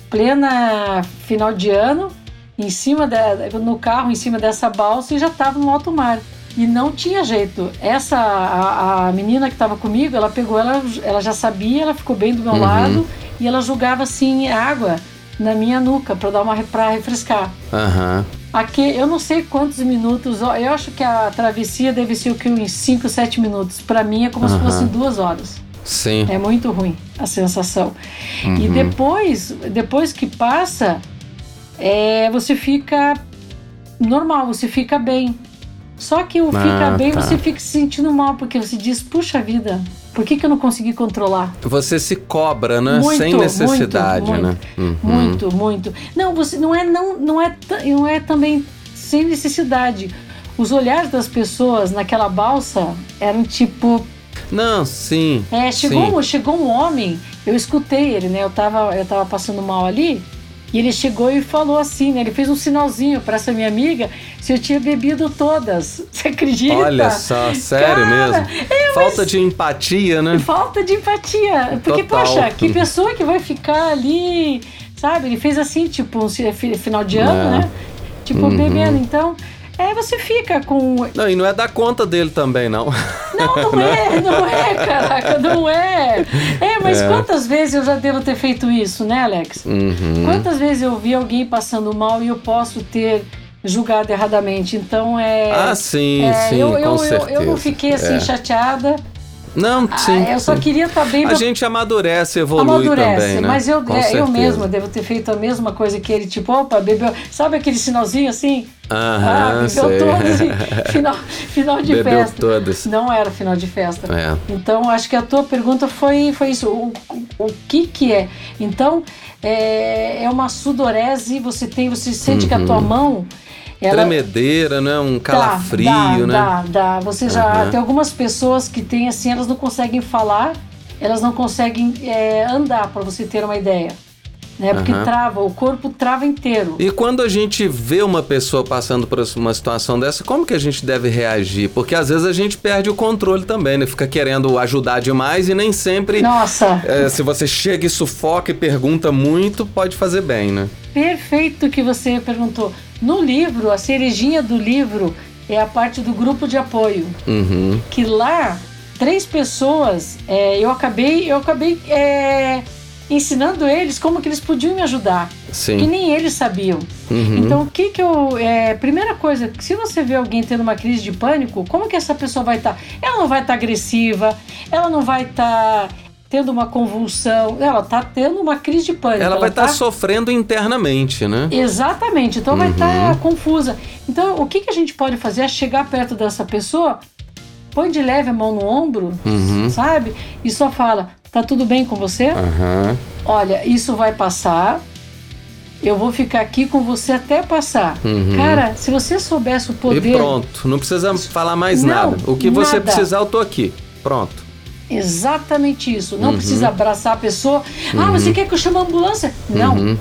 plena final de ano, em cima da, no carro, em cima dessa balsa e já tava no alto mar. E não tinha jeito. Essa a, a menina que estava comigo, ela pegou, ela, ela já sabia, ela ficou bem do meu Uhum. lado e ela jogava assim água na minha nuca para dar uma para refrescar. Aham. Aqui, eu não sei quantos minutos, eu acho que a travessia deve ser o que uns 5, 7 minutos. Para mim é como se Aham. fossem duas horas. Sim. É muito ruim a sensação. E Uhum. depois, depois que passa, é, você fica normal, você fica bem. Só que o Ah, fica bem, tá. você fica se sentindo mal, porque você diz, puxa vida, por que, que eu não consegui controlar? Você se cobra, né? Muito, Sem necessidade, muito, né? Uhum. Muito, muito. Não, você não é não, não é não é também sem necessidade. Os olhares das pessoas naquela balsa eram tipo, Não, sim. é, chegou, sim. um- chegou um homem, eu escutei ele, né? Eu tava, eu tava passando mal ali, e ele chegou e falou assim, né? Ele fez um sinalzinho para essa minha amiga se eu tinha bebido todas. *laughs* Você acredita? Olha só, sério Cara, mesmo. Falta de empatia, né? Falta de empatia. Porque, Total. poxa, que pessoa que vai ficar ali, sabe? Ele fez assim, tipo, um fi- final de ano, É. né? Tipo, Uhum. bebendo. Então, é, você fica com. Não, e não é da conta dele também, não. Não, não *laughs* é, não é, caraca, não é. É, mas É. quantas vezes eu já devo ter feito isso, né, Alex? Uhum. Quantas vezes eu vi alguém passando mal e eu posso ter julgado erradamente? Então, é. Ah, sim, é, sim, eu, com eu, eu, certeza. eu não fiquei assim É. chateada. Não, sim. Ah, eu só sim. queria estar bem A pra- gente amadurece, evolui amadurece, também, né? mas eu, é, eu mesma devo ter feito a mesma coisa que ele, tipo, opa, bebeu. Sabe aquele sinalzinho assim? Aham, ah, bebeu e *laughs* final, final de Bebeu festa. todas. Não era final de festa. É. Então, acho que a tua pergunta foi, foi isso. O, o, o que que é? Então, é, é uma sudorese, você tem, você sente que a tua mão... Ela, Tremedeira, né? Um calafrio, dá, né? Dá, dá. Você já Aham. tem algumas pessoas que têm assim, elas não conseguem falar, elas não conseguem é, andar, para você ter uma ideia. Né? Porque Aham. trava, o corpo trava inteiro. E quando a gente vê uma pessoa passando por uma situação dessa, como que a gente deve reagir? Porque às vezes a gente perde o controle também, né? Fica querendo ajudar demais e nem sempre. Nossa, é, se você chega e sufoca e pergunta muito, pode fazer bem, né? perfeito que você perguntou. No livro, a cerejinha do livro é a parte do grupo de apoio. Uhum. que lá três pessoas é, eu acabei eu acabei é, ensinando eles como que eles podiam me ajudar que Sim. nem eles sabiam Uhum. então o que que eu é, primeira coisa se você vê alguém tendo uma crise de pânico como que essa pessoa vai estar ela não vai estar agressiva ela não vai estar tendo uma convulsão ela está tendo uma crise de pânico Ela vai estar tá sofrendo internamente, né? Exatamente, então vai estar confusa. Então, o que, que a gente pode fazer é chegar perto dessa pessoa, põe de leve a mão no ombro, Uhum. sabe? E só fala: tá tudo bem com você? Aham. Olha, isso vai passar. Eu vou ficar aqui com você até passar. Uhum. Cara, se você soubesse o poder. E pronto, não precisa falar mais Não, nada. O que você nada. precisar, eu tô aqui. Pronto. Exatamente isso. Não Uhum. precisa abraçar a pessoa. Ah, você quer que eu chame a ambulância? Não. Uhum.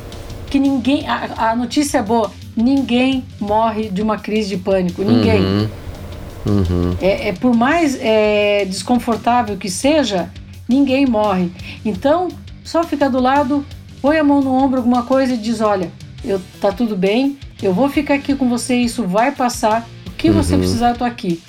Que ninguém. A, a notícia é boa: ninguém morre de uma crise de pânico. Ninguém. Uhum. Uhum. É, é por mais é, desconfortável que seja, ninguém morre. Então, só fica do lado, põe a mão no ombro, alguma coisa e diz: Olha, eu, tá tudo bem, eu vou ficar aqui com você, isso vai passar. O que você Uhum. precisar, eu tô aqui.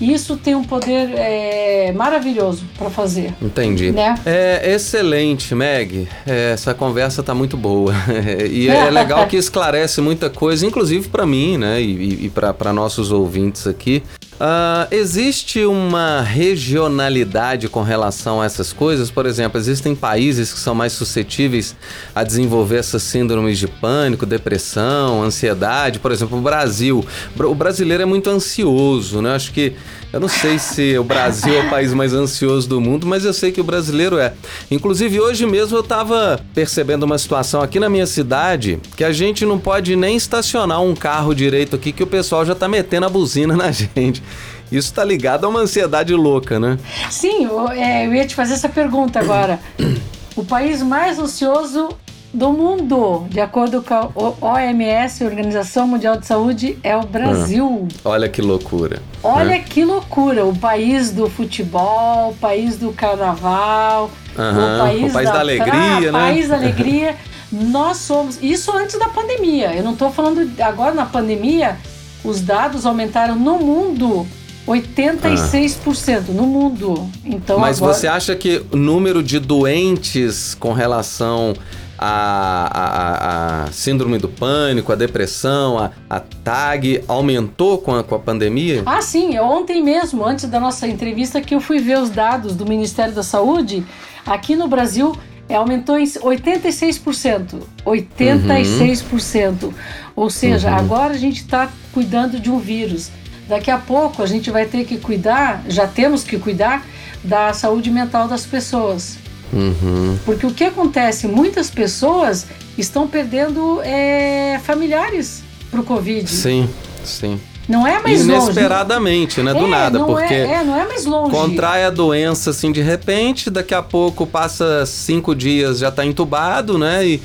Isso tem um poder é, maravilhoso para fazer. Entendi. Né? É excelente, Meg. É, essa conversa tá muito boa. *laughs* e é *laughs* legal que esclarece muita coisa, inclusive para mim, né? E, e para nossos ouvintes aqui. Uh, existe uma regionalidade com relação a essas coisas? Por exemplo, existem países que são mais suscetíveis a desenvolver essas síndromes de pânico, depressão, ansiedade. Por exemplo, o Brasil. O brasileiro é muito ansioso, né? Acho que eu não sei se o Brasil é o país mais ansioso do mundo, mas eu sei que o brasileiro é. Inclusive, hoje mesmo eu estava percebendo uma situação aqui na minha cidade que a gente não pode nem estacionar um carro direito aqui que o pessoal já está metendo a buzina na *laughs* gente. Isso está ligado a uma ansiedade louca, né? Sim, eu, é, eu ia te fazer essa pergunta agora. *clears throat* O país mais ansioso do mundo, de acordo com a OMS, Organização Mundial de Saúde, é o Brasil. Ah, olha que loucura. Olha né? que loucura. O país do futebol, o país do carnaval, uhum, o país, o país da, da alegria, pra, né? país da *laughs* alegria. Nós somos. Isso antes da pandemia. Eu não estou falando agora na pandemia. Os dados aumentaram no mundo 86% ah. no mundo. Então, Mas agora... você acha que o número de doentes com relação a, síndrome do pânico, a depressão, a, a TAG aumentou com a, com a pandemia? Ah, sim. Ontem mesmo, antes da nossa entrevista, que eu fui ver os dados do Ministério da Saúde, aqui no Brasil é, aumentou em 86%. 86%. Uhum. Ou seja, uhum. agora a gente está cuidando de um vírus. Daqui a pouco a gente vai ter que cuidar, já temos que cuidar da saúde mental das pessoas. Uhum. Porque o que acontece? Muitas pessoas estão perdendo é, familiares pro Covid. Sim, sim. Não é mais Inesperadamente, longe. né? Do é, nada, porque é, é, não é mais longe. contrai a doença assim de repente, daqui a pouco passa cinco dias, já está entubado, né? E,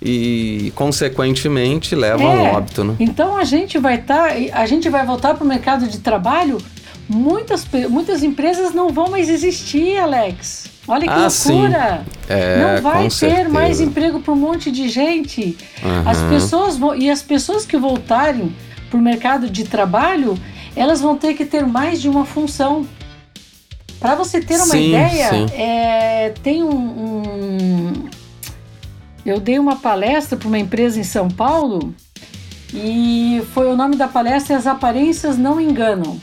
e consequentemente leva é, óbito, né? Então a gente vai estar, tá, a gente vai voltar para o mercado de trabalho. Muitas, muitas empresas não vão mais existir, Alex. Olha que ah, loucura! É, não vai ter certeza. mais emprego para um monte de gente. Uhum. As pessoas vão, e as pessoas que voltarem para o mercado de trabalho, elas vão ter que ter mais de uma função. Para você ter uma sim, ideia, é, tem um, um, Eu dei uma palestra para uma empresa em São Paulo e foi o nome da palestra As Aparências Não Enganam.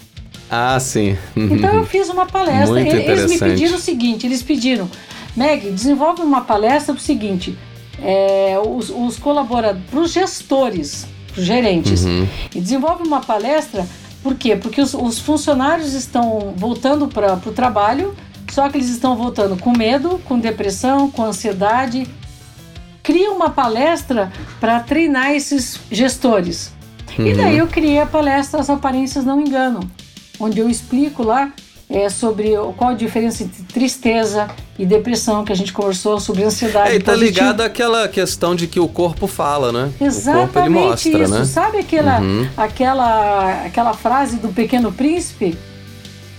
Ah, sim. Então eu fiz uma palestra. Muito eles me pediram o seguinte: eles pediram, Meg, desenvolve uma palestra para o seguinte: é, os, os colaboradores, para os gestores, para os gerentes, uhum. e desenvolve uma palestra. Por quê? Porque os, os funcionários estão voltando para o trabalho, só que eles estão voltando com medo, com depressão, com ansiedade. Cria uma palestra para treinar esses gestores. Uhum. E daí eu criei a palestra As Aparências Não Enganam onde eu explico lá é, sobre qual a diferença entre tristeza e depressão, que a gente conversou sobre ansiedade. É, e tá ligado àquela questão de que o corpo fala, né? Exatamente o corpo, ele mostra, isso. Né? Sabe aquela, uhum. aquela, aquela frase do Pequeno Príncipe?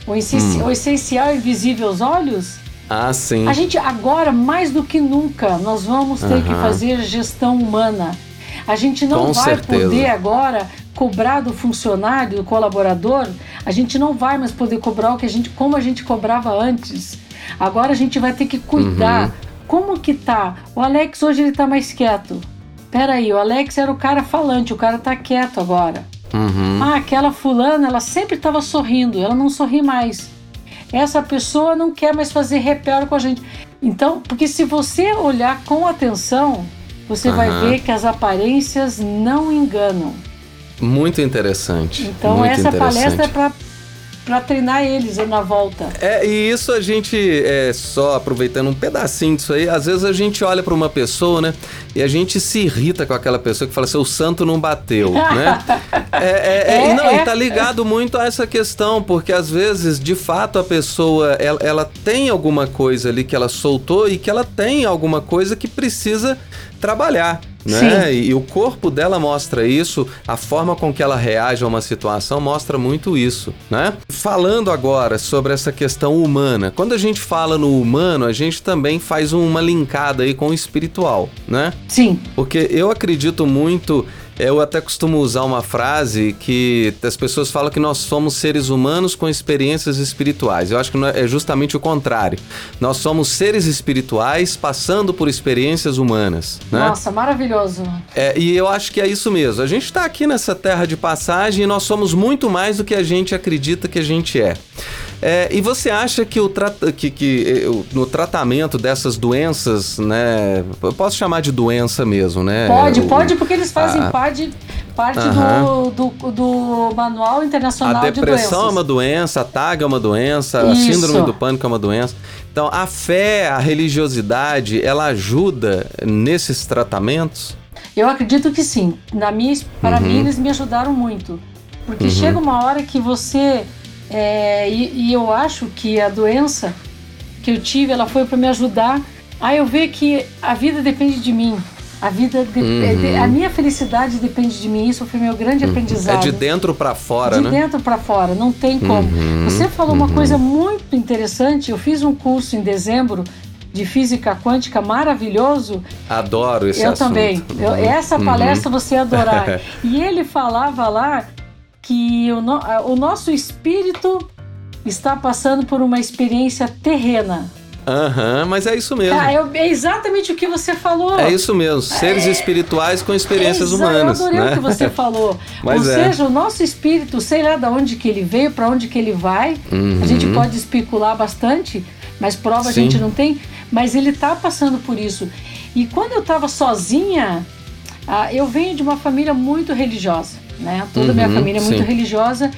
O, hum. o essencial é invisível aos olhos? Ah, sim. A gente agora, mais do que nunca, nós vamos ter uhum. que fazer gestão humana. A gente não Com vai certeza. poder agora cobrar do funcionário, do colaborador, a gente não vai mais poder cobrar o que a gente, como a gente cobrava antes. Agora a gente vai ter que cuidar. Uhum. Como que tá? O Alex hoje ele tá mais quieto. Pera aí, o Alex era o cara falante, o cara tá quieto agora. Uhum. Ah, aquela fulana, ela sempre estava sorrindo, ela não sorri mais. Essa pessoa não quer mais fazer reparo com a gente. Então, porque se você olhar com atenção, você uhum. vai ver que as aparências não enganam. Muito interessante. Então muito essa interessante. palestra é para para treinar eles na volta. É, e isso a gente, é, só aproveitando um pedacinho disso aí, às vezes a gente olha para uma pessoa, né, e a gente se irrita com aquela pessoa que fala assim, o santo não bateu, né? *laughs* É, é, é, não, e é. tá ligado muito a essa questão, porque às vezes, de fato, a pessoa, ela, ela tem alguma coisa ali que ela soltou e que ela tem alguma coisa que precisa trabalhar né? E, e, o corpo dela mostra isso, a forma com que ela reage a uma situação mostra muito isso, né? Falando agora sobre essa questão humana, quando a gente fala no humano, a gente também faz uma linkada aí com o espiritual, né? Sim. Porque eu acredito muito Eu até costumo usar uma frase que as pessoas falam que nós somos seres humanos com experiências espirituais. Eu acho que é justamente o contrário. Nós somos seres espirituais passando por experiências humanas. Né? Nossa, maravilhoso. É, e eu acho que é isso mesmo. A gente está aqui nessa terra de passagem e nós somos muito mais do que a gente acredita que a gente é. É, e você acha que, o que, que eh, no tratamento dessas doenças, né? Eu posso chamar de doença mesmo, né? Pode, o, pode, porque eles fazem a, parte, parte uh -huh. do, do, do, Manual Internacional de Doenças. A depressão é uma doença, a TAG é uma doença, Isso. a síndrome do pânico é uma doença. Então, a fé, a religiosidade, ela ajuda nesses tratamentos? Eu acredito que sim. Na minha, para uhum. mim, eles me ajudaram muito. Porque uhum. chega uma hora que você é, e, e, eu acho que a doença que eu tive, ela foi para me ajudar a eu ver que a vida depende de mim. A vida, de, uhum. a minha felicidade depende de mim. Isso foi meu grande uhum. aprendizado. É de dentro para fora, de né? De dentro para fora, não tem como. Uhum. Você falou uma coisa muito interessante. Eu fiz um curso em dezembro de física quântica maravilhoso. Adoro esse eu assunto. Também. Eu também. Essa palestra você ia adorar. *laughs* e ele falava lá que o, no, o nosso espírito está passando por uma experiência terrena. Aham, uhum, mas é isso mesmo. Ah, é exatamente o que você falou. É isso mesmo, seres é, espirituais com experiências é humanas. Eu adorei né? o que você *laughs* falou. Ou é. seja, o nosso espírito, sei lá de onde que ele veio, para onde que ele vai, uhum. a gente pode especular bastante, mas prova Sim. a gente não tem. Mas ele está passando por isso. E quando eu estava sozinha, ah, eu venho de uma família muito religiosa né? Toda a minha uhum, família é muito sim. religiosa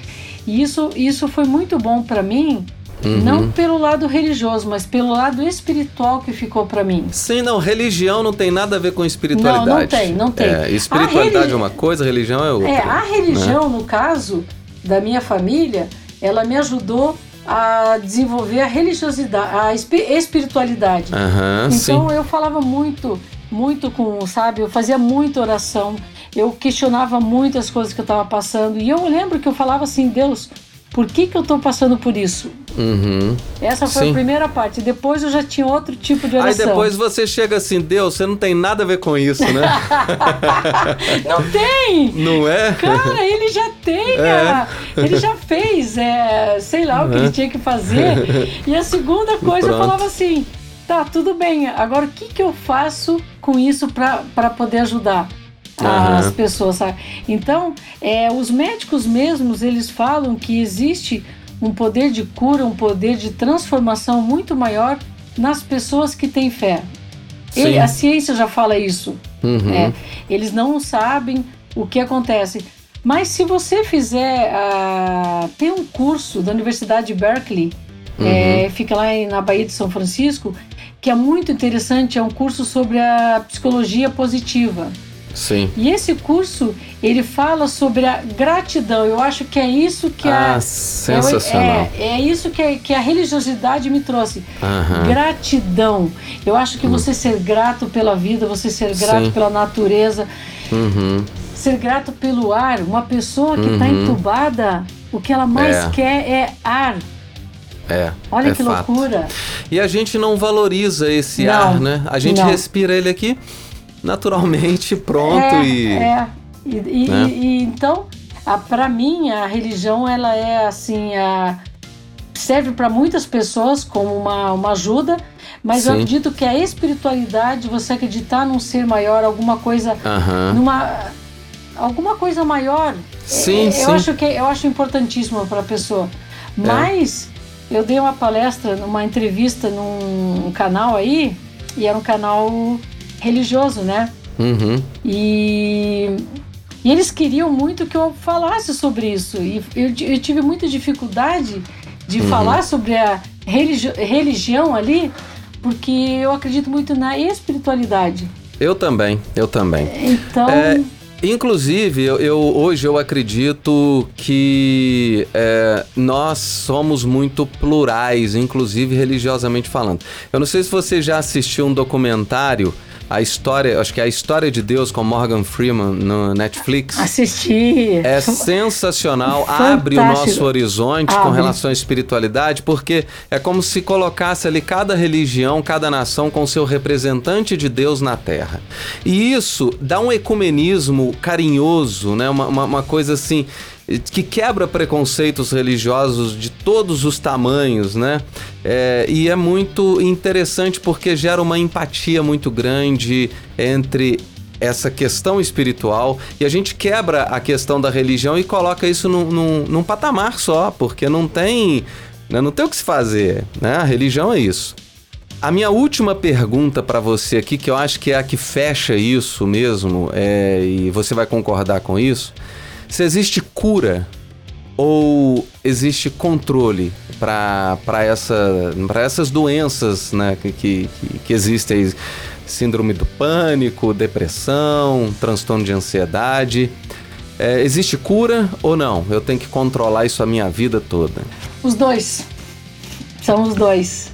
e isso, isso foi muito bom para mim. Uhum. Não pelo lado religioso, mas pelo lado espiritual que ficou para mim. Sim, não, religião não tem nada a ver com espiritualidade. Não, não tem, não tem. É, espiritualidade religi... é uma coisa, religião é outra. É, a religião, né? no caso da minha família, ela me ajudou a desenvolver a religiosidade, a espiritualidade. Uhum, então sim. eu falava muito, muito com, sabe, eu fazia muita oração eu questionava muito as coisas que eu estava passando. E eu lembro que eu falava assim, Deus, por que, que eu estou passando por isso? Uhum. Essa foi Sim. a primeira parte. Depois eu já tinha outro tipo de oração. Aí depois você chega assim, Deus, você não tem nada a ver com isso, né? *laughs* não tem! Não é? Cara, ele já tem, é. ele já fez, é, sei lá o que ele tinha que fazer. E a segunda *laughs* coisa, Pronto. eu falava assim, tá, tudo bem, agora o que, que eu faço com isso para poder ajudar? As uhum. pessoas, sabe? Então, é, os médicos mesmos, eles falam que existe um poder de cura, um poder de transformação muito maior nas pessoas que têm fé. Ele, a ciência já fala isso. Uhum. É, eles não sabem o que acontece. Mas se você fizer. Uh, tem um curso da Universidade de Berkeley, uhum. é, fica lá na Baía de São Francisco, que é muito interessante. É um curso sobre a psicologia positiva. Sim. E esse curso, ele fala sobre a gratidão. Eu acho que é isso que ah, a. Sensacional. É, é isso que, a, que a religiosidade me trouxe. Uhum. Gratidão. Eu acho que uhum. você ser grato pela vida, você ser grato Sim. pela natureza, uhum. ser grato pelo ar. Uma pessoa que está uhum. entubada, o que ela mais é. quer é ar. É. Olha é que fato. loucura. E a gente não valoriza esse não, ar, né? A gente não. respira ele aqui naturalmente pronto é, e, é. E, e, né? e, então, para mim a religião ela é assim a, serve para muitas pessoas como uma, uma ajuda, mas Sim. eu acredito que a espiritualidade, você acreditar num ser maior, alguma coisa, numa alguma coisa maior, sim, é, sim. eu acho que eu acho importantíssimo para a pessoa. É. Mas eu dei uma palestra, uma entrevista num canal aí, e era um canal religioso, né? Uhum. E, e, eles queriam muito que eu falasse sobre isso. E eu, eu tive muita dificuldade de uhum. falar sobre a religi religião ali, porque eu acredito muito na espiritualidade. Eu também, eu também. Então. É... Inclusive, eu, eu, hoje eu acredito que é, nós somos muito plurais, inclusive religiosamente falando. Eu não sei se você já assistiu um documentário a história, acho que é a história de Deus com Morgan Freeman no Netflix. Assisti. É sensacional, Fantástico. *laughs* abre o nosso horizonte abre. com relação à espiritualidade, porque é como se colocasse ali cada religião, cada nação com seu representante de Deus na Terra. E isso dá um ecumenismo carinhoso, né? uma, uma, uma coisa assim que quebra preconceitos religiosos de todos os tamanhos, né? É, e é muito interessante porque gera uma empatia muito grande entre essa questão espiritual e a gente quebra a questão da religião e coloca isso num, num, num patamar só, porque não tem, né, não tem o que se fazer, né? A religião é isso. A minha última pergunta para você aqui, que eu acho que é a que fecha isso mesmo, é, e você vai concordar com isso, se existe cura ou existe controle para essa, essas doenças né, que, que, que existem? Síndrome do pânico, depressão, transtorno de ansiedade. É, existe cura ou não? Eu tenho que controlar isso a minha vida toda? Os dois. São os dois.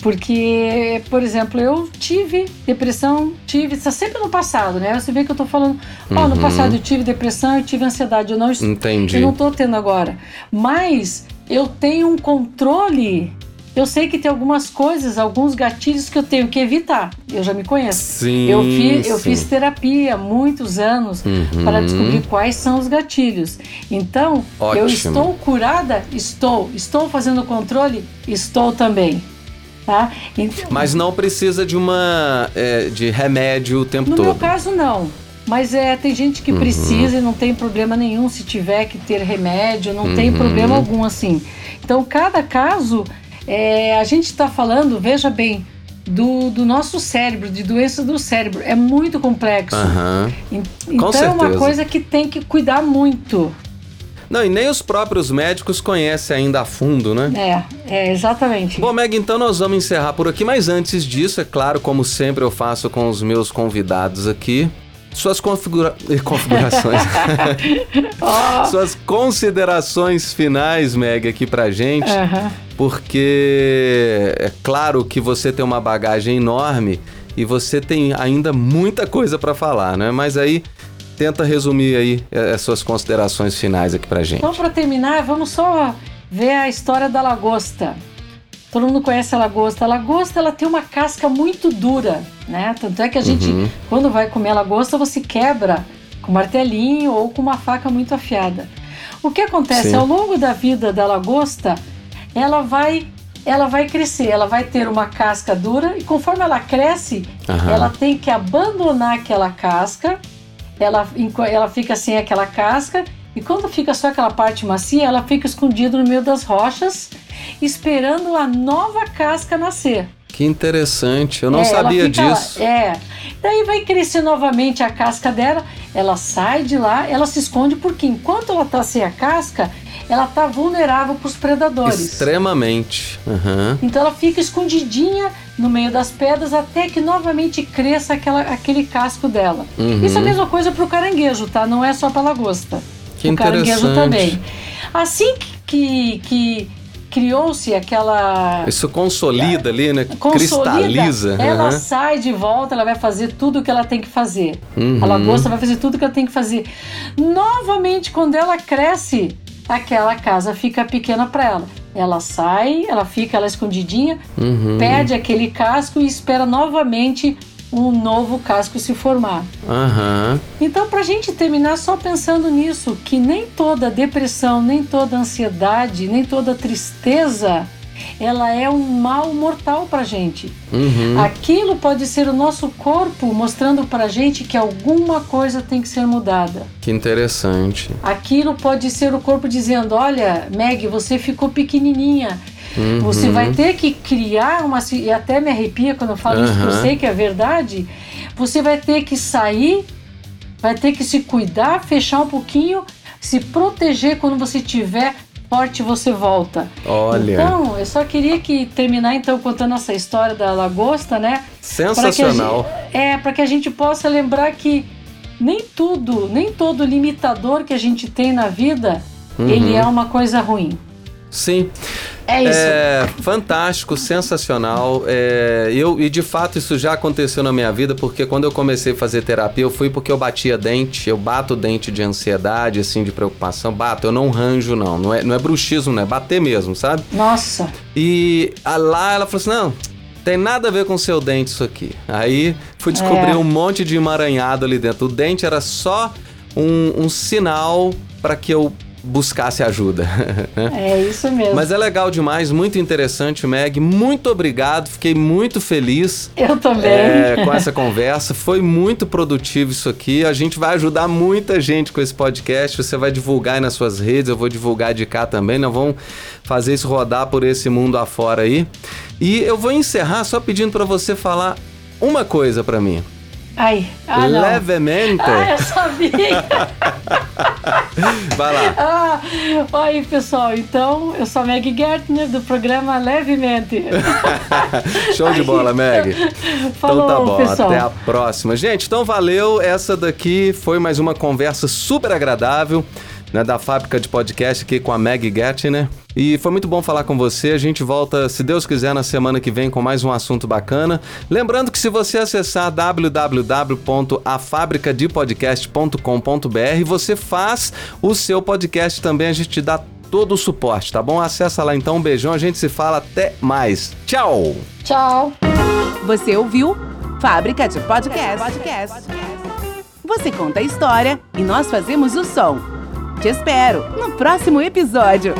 Porque, por exemplo, eu tive depressão, tive, está sempre no passado, né? Você vê que eu tô falando, ó, oh, no uhum. passado eu tive depressão, eu tive ansiedade, eu não Entendi. Eu não tô tendo agora. Mas eu tenho um controle. Eu sei que tem algumas coisas, alguns gatilhos que eu tenho que evitar. Eu já me conheço. Sim, eu, fi, eu fiz terapia muitos anos uhum. para descobrir quais são os gatilhos. Então, Ótimo. eu estou curada? Estou. Estou fazendo controle? Estou também. Tá? Então, Mas não precisa de uma é, de remédio o tempo no todo. No meu caso, não. Mas é, tem gente que uhum. precisa e não tem problema nenhum se tiver que ter remédio, não uhum. tem problema algum assim. Então, cada caso, é, a gente está falando, veja bem, do, do, nosso cérebro, de doença do cérebro. É muito complexo. Uhum. Então, é uma coisa que tem que cuidar muito. Não, e nem os próprios médicos conhecem ainda a fundo, né? É, é exatamente. Bom, Meg, então nós vamos encerrar por aqui, mas antes disso, é claro, como sempre eu faço com os meus convidados aqui, suas configura... *laughs* configurações. *laughs* oh. Suas considerações finais, Meg, aqui pra gente. Uhum. Porque é claro que você tem uma bagagem enorme e você tem ainda muita coisa para falar, né? Mas aí tenta resumir aí eh, as suas considerações finais aqui pra gente. Então, para terminar, vamos só ver a história da lagosta. Todo mundo conhece a lagosta. A lagosta ela tem uma casca muito dura, né? Tanto é que a gente, uhum. quando vai comer a lagosta, você quebra com martelinho ou com uma faca muito afiada. O que acontece Sim. ao longo da vida da lagosta, ela vai ela vai crescer, ela vai ter uma casca dura e conforme ela cresce, uhum. ela tem que abandonar aquela casca ela, ela fica sem aquela casca e quando fica só aquela parte macia, ela fica escondida no meio das rochas, esperando a nova casca nascer. Que interessante, eu não é, sabia fica, disso. É. Daí vai crescer novamente a casca dela, ela sai de lá, ela se esconde porque enquanto ela está sem a casca, ela está vulnerável para os predadores. Extremamente. Uhum. Então ela fica escondidinha no meio das pedras até que novamente cresça aquela, aquele casco dela. Uhum. Isso é a mesma coisa para o caranguejo, tá? Não é só para lagosta. Que o caranguejo também. Assim que, que criou-se aquela. Isso consolida ali, né? Consolida, Cristaliza. Ela uhum. sai de volta, ela vai fazer tudo o que ela tem que fazer. Uhum. A lagosta vai fazer tudo o que ela tem que fazer. Novamente, quando ela cresce, aquela casa fica pequena para ela. Ela sai, ela fica ela escondidinha, uhum. perde aquele casco e espera novamente um novo casco se formar. Uhum. Então, para a gente terminar só pensando nisso, que nem toda depressão, nem toda ansiedade, nem toda tristeza ela é um mal mortal para gente. Uhum. Aquilo pode ser o nosso corpo mostrando para gente que alguma coisa tem que ser mudada. Que interessante. Aquilo pode ser o corpo dizendo: Olha, Meg, você ficou pequenininha. Uhum. Você vai ter que criar uma. E até me arrepia quando eu falo uhum. isso, porque eu sei que é verdade. Você vai ter que sair, vai ter que se cuidar, fechar um pouquinho, se proteger quando você tiver forte você volta. Olha. Então, eu só queria que terminar então contando essa história da lagosta, né? Sensacional. Pra gente, é, para que a gente possa lembrar que nem tudo, nem todo limitador que a gente tem na vida, uhum. ele é uma coisa ruim. Sim. É isso. É fantástico, sensacional. É, eu, e de fato isso já aconteceu na minha vida, porque quando eu comecei a fazer terapia, eu fui porque eu batia dente, eu bato dente de ansiedade, assim, de preocupação. Bato, eu não ranjo, não. Não é, não é bruxismo, não é bater mesmo, sabe? Nossa. E a- lá ela falou assim: não. Tem nada a ver com o seu dente isso aqui. Aí fui descobrir É. um monte de emaranhado ali dentro. O dente era só um, um sinal para que eu buscasse ajuda. *laughs* né? É isso mesmo. Mas é legal demais, muito interessante, Meg. Muito obrigado, fiquei muito feliz Eu também. é, com essa conversa. Foi muito produtivo isso aqui. A gente vai ajudar muita gente com esse podcast. Você vai divulgar aí nas suas redes, eu vou divulgar de cá também. Nós vamos fazer isso rodar por esse mundo afora aí. E eu vou encerrar só pedindo para você falar uma coisa para mim. Ai, ah. Levemente. Ah, eu sabia. *laughs* Vai lá. ah, oi, pessoal. Então, eu sou a Meg Gertner, do programa Levemente. *laughs* Show de bola, Meg. Falou, então tá bom, pessoal. até a próxima. Gente, então valeu. Essa daqui foi mais uma conversa super agradável. Né, da fábrica de podcast aqui com a Meg Gettner. E foi muito bom falar com você. A gente volta, se Deus quiser, na semana que vem com mais um assunto bacana. Lembrando que se você acessar www.afabricadepodcast.com.br, você faz o seu podcast também. A gente te dá todo o suporte, tá bom? Acessa lá então. Um beijão. A gente se fala. Até mais. Tchau! Tchau. Você ouviu Fábrica de Podcast. Você conta a história e nós fazemos o som. Te espero no próximo episódio.